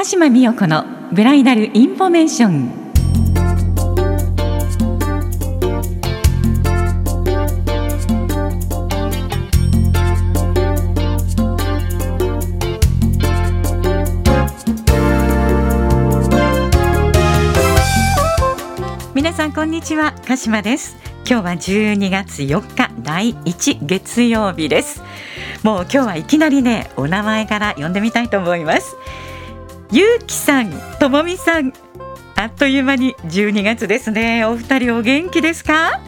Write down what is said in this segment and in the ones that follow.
鹿島美代子のブライダルインフォメーション。皆さんこんにちは鹿島です。今日は12月4日第1月曜日です。もう今日はいきなりねお名前から呼んでみたいと思います。ゆうきさんともみさんあっという間に12月ですね。お二人お元気ですか？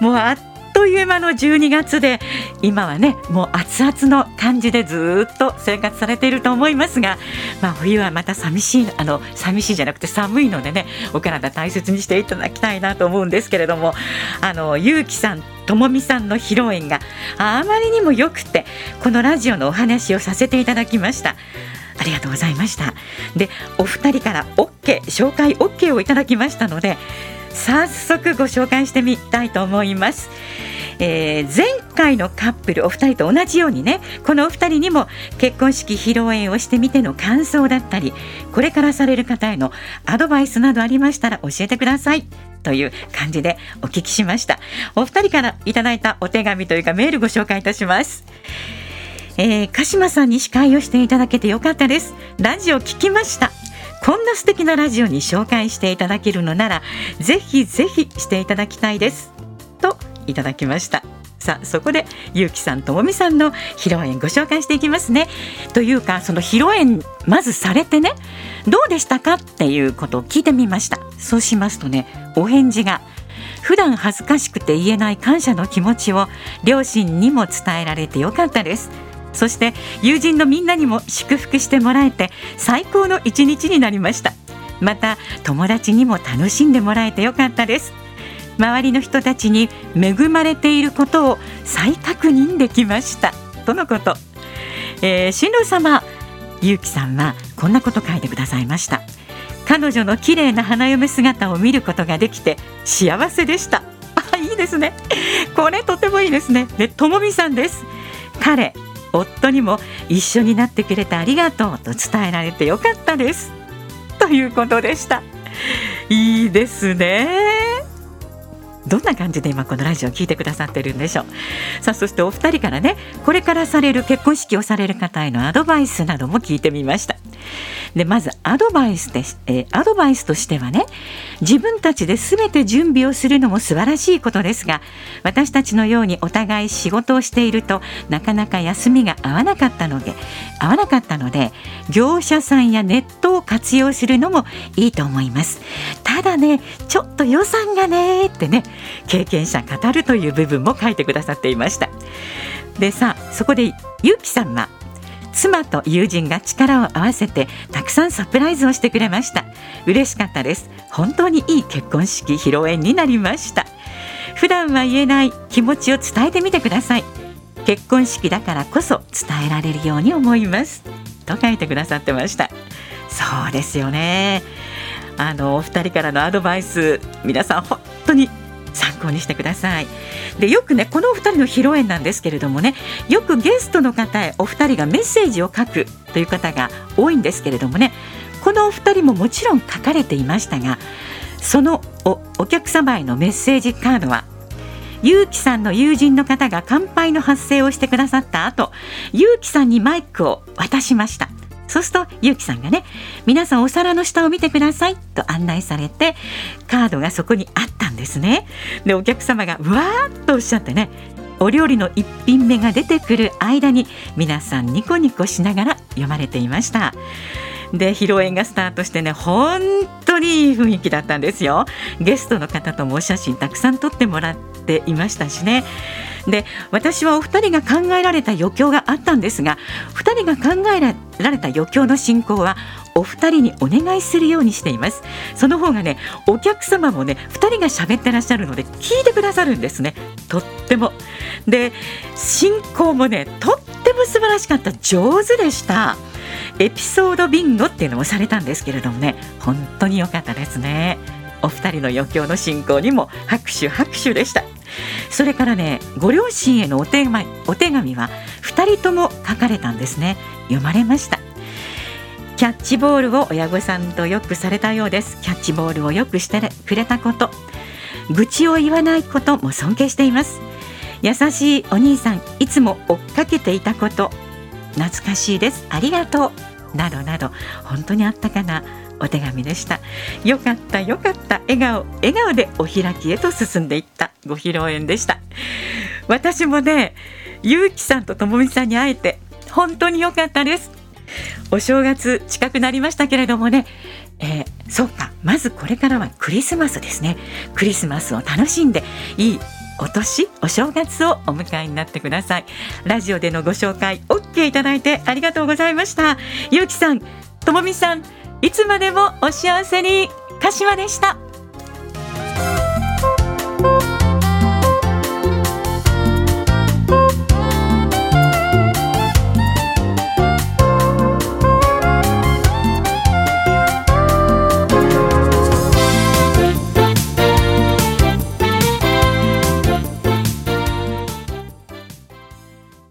もうあっという間の12月で今はねもう熱々の感じでずっと生活されていると思いますが、まあ、冬はまた寂しいあの寂しいじゃなくて寒いのでねお体大切にしていただきたいなと思うんですけれどもあのゆうきさんともみさんの披露宴があまりにもよくてこのラジオのお話をさせていただきました。ありがとうございました。でお二人から OK 紹介 OK をいただきましたので早速ご紹介してみたいと思います、えー、前回のカップルお二人と同じようにねこのお二人にも結婚式披露宴をしてみての感想だったりこれからされる方へのアドバイスなどありましたら教えてください。という感じでお聞きしました。お二人からいただいたお手紙というかメールご紹介いたします。えー、鹿島さんに司会をしていただけてよかったです。ラジオ聞きました。こんな素敵なラジオに紹介していただけるのならぜひぜひしていただきたいです。といただきました。さあそこでゆうきさんともみさんの披露宴ご紹介していきますね。というかその披露宴まずされてねどうでしたかっていうことを聞いてみました。そうしますとねお返事が普段恥ずかしくて言えない感謝の気持ちを両親にも伝えられてよかったです。そして友人のみんなにも祝福してもらえて最高の一日になりました。また友達にも楽しんでもらえてよかったです。周りの人たちに恵まれていることを再確認できました。とのこと、えー、新郎様ゆうきさんはこんなこと書いてくださいました。彼女の綺麗な花嫁姿を見ることができて幸せでした。あいいですね。これとてもいいですね。でともみさんです。彼夫にも一緒になってくれてありがとうと伝えられてよかったです。ということでした。いいですね。どんな感じで今このラジオを聞いてくださってるんでしょう。さあそしてお二人からねこれからされる結婚式をされる方へのアドバイスなども聞いてみました。でまずアドバイスで、えー、アドバイスとしてはね自分たちで全て準備をするのも素晴らしいことですが私たちのようにお互い仕事をしているとなかなか休みが合わなかったので合わなかったので業者さんやネットを活用するのもいいと思います。ただねちょっと予算がねってね経験者語るという部分も書いてくださっていました。でさそこでゆうきさんは妻と友人が力を合わせてたくさんサプライズをしてくれました。嬉しかったです。本当にいい結婚式披露宴になりました。普段は言えない気持ちを伝えてみてください。結婚式だからこそ伝えられるように思います。と書いてくださってました。そうですよね。あのお二人からのアドバイス皆さん本当に考にしてください。でよくねこのお二人の披露宴なんですけれどもねよくゲストの方へお二人がメッセージを書くという方が多いんですけれどもねこのお二人ももちろん書かれていましたがそのおお客様へのメッセージカードはゆうきさんの友人の方が乾杯の発声をしてくださった後ゆうきさんにマイクを渡しました。そうするとゆうきさんがね皆さんお皿の下を見てくださいと案内されてカードがそこにあったんですね。でお客様がわーっとおっしゃってねお料理の一品目が出てくる間に皆さんニコニコしながら読まれていました。で披露宴がスタートしてね本当にいい雰囲気だったんですよ。ゲストの方ともお写真たくさん撮ってもらっていましたしね。で私はお二人が考えられた余興があったんですが二人が考えられた余興の進行はお二人にお願いするようにしています。その方がねお客様もね二人が喋ってらっしゃるので聞いてくださるんですね。とっても。で進行もねとっても素晴らしかった。上手でした。エピソードビンゴっていうのもされたんですけれどもね本当に良かったですね。お二人の余興の進行にも拍手拍手でした。それからねご両親へのお手紙お手紙は2人とも書かれたんですね。読まれました。キャッチボールを親御さんとよくされたようです。キャッチボールをよくしてくれたこと。愚痴を言わないことも尊敬しています。優しいお兄さんいつも追っかけていたこと。懐かしいです。ありがとう。などなど。本当にあったかな。お手紙でした。よかったよかった。笑顔笑顔でお開きへと進んでいった。ご披露宴でした。私もねゆうきさんとともみさんに会えて本当に良かったです。お正月近くなりましたけれどもね、えー、そうかまずこれからはクリスマスですね。クリスマスを楽しんでいいお年お正月をお迎えになってください。ラジオでのご紹介 OK いただいてありがとうございました。ゆうきさんともみさんいつまでもお幸せに。鹿島でした。